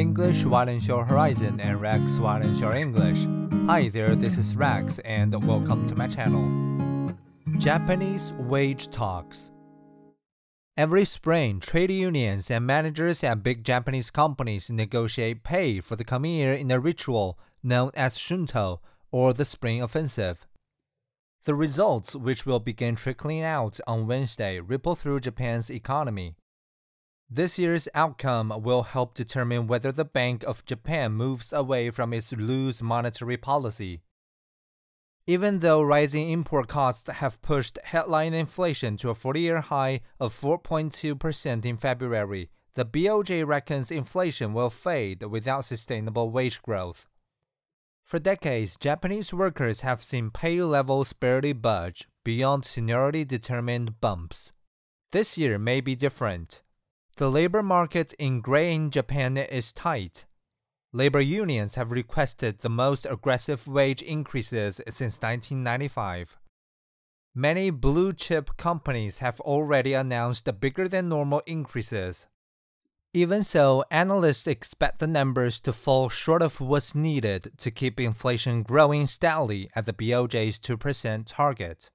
English widens your horizon and Rex widens your English. Hi there, this is Rex and welcome to my channel. Japanese Wage Talks Every spring, trade unions and managers at big Japanese companies negotiate pay for the coming year in a ritual known as Shunto, or the Spring Offensive. The results, which will begin trickling out on Wednesday, ripple through Japan's economy. This year's outcome will help determine whether the Bank of Japan moves away from its loose monetary policy. Even though rising import costs have pushed headline inflation to a 40 year high of 4.2% in February, the BOJ reckons inflation will fade without sustainable wage growth. For decades, Japanese workers have seen pay levels barely budge beyond seniority determined bumps. This year may be different. The labor market in grain Japan is tight. Labor unions have requested the most aggressive wage increases since 1995. Many blue chip companies have already announced bigger than normal increases. Even so, analysts expect the numbers to fall short of what's needed to keep inflation growing steadily at the BOJ's 2% target.